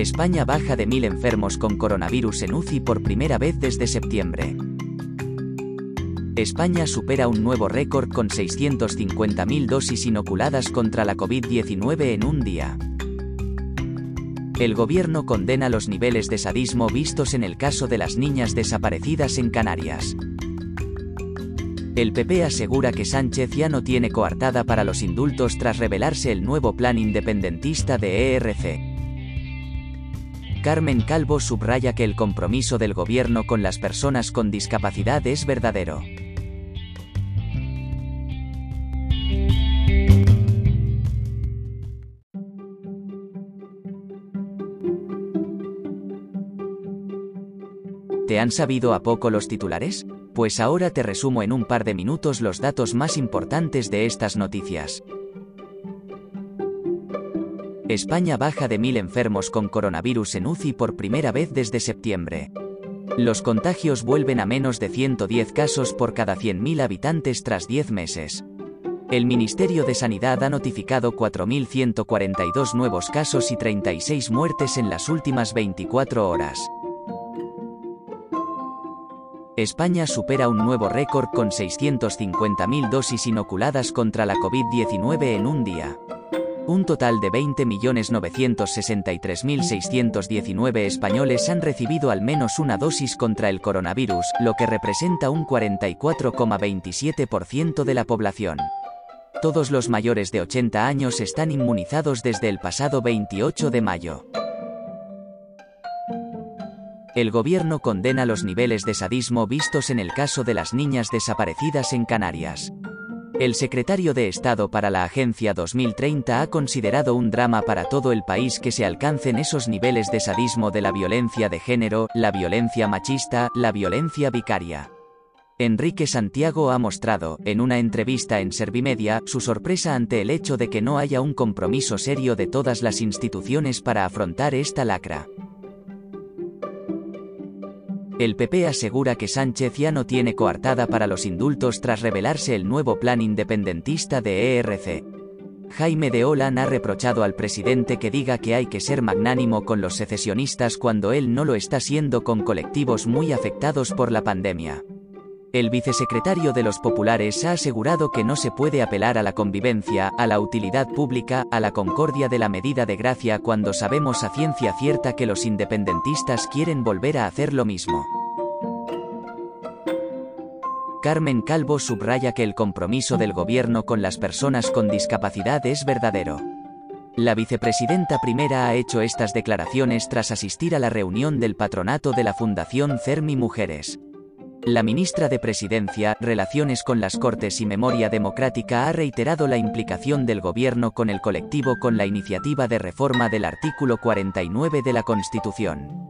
España baja de mil enfermos con coronavirus en UCI por primera vez desde septiembre. España supera un nuevo récord con 650.000 dosis inoculadas contra la COVID-19 en un día. El gobierno condena los niveles de sadismo vistos en el caso de las niñas desaparecidas en Canarias. El PP asegura que Sánchez ya no tiene coartada para los indultos tras revelarse el nuevo plan independentista de ERC. Carmen Calvo subraya que el compromiso del gobierno con las personas con discapacidad es verdadero. ¿Te han sabido a poco los titulares? Pues ahora te resumo en un par de minutos los datos más importantes de estas noticias. España baja de mil enfermos con coronavirus en UCI por primera vez desde septiembre. Los contagios vuelven a menos de 110 casos por cada 100.000 habitantes tras 10 meses. El Ministerio de Sanidad ha notificado 4.142 nuevos casos y 36 muertes en las últimas 24 horas. España supera un nuevo récord con 650.000 dosis inoculadas contra la COVID-19 en un día. Un total de 20.963.619 españoles han recibido al menos una dosis contra el coronavirus, lo que representa un 44,27% de la población. Todos los mayores de 80 años están inmunizados desde el pasado 28 de mayo. El gobierno condena los niveles de sadismo vistos en el caso de las niñas desaparecidas en Canarias. El secretario de Estado para la Agencia 2030 ha considerado un drama para todo el país que se alcancen esos niveles de sadismo de la violencia de género, la violencia machista, la violencia vicaria. Enrique Santiago ha mostrado, en una entrevista en Servimedia, su sorpresa ante el hecho de que no haya un compromiso serio de todas las instituciones para afrontar esta lacra. El PP asegura que Sánchez ya no tiene coartada para los indultos tras revelarse el nuevo plan independentista de ERC. Jaime de Olan ha reprochado al presidente que diga que hay que ser magnánimo con los secesionistas cuando él no lo está siendo con colectivos muy afectados por la pandemia. El vicesecretario de los populares ha asegurado que no se puede apelar a la convivencia, a la utilidad pública, a la concordia de la medida de gracia cuando sabemos a ciencia cierta que los independentistas quieren volver a hacer lo mismo. Carmen Calvo subraya que el compromiso del gobierno con las personas con discapacidad es verdadero. La vicepresidenta primera ha hecho estas declaraciones tras asistir a la reunión del patronato de la Fundación CERMI Mujeres. La ministra de Presidencia, Relaciones con las Cortes y Memoria Democrática ha reiterado la implicación del gobierno con el colectivo con la iniciativa de reforma del artículo 49 de la Constitución.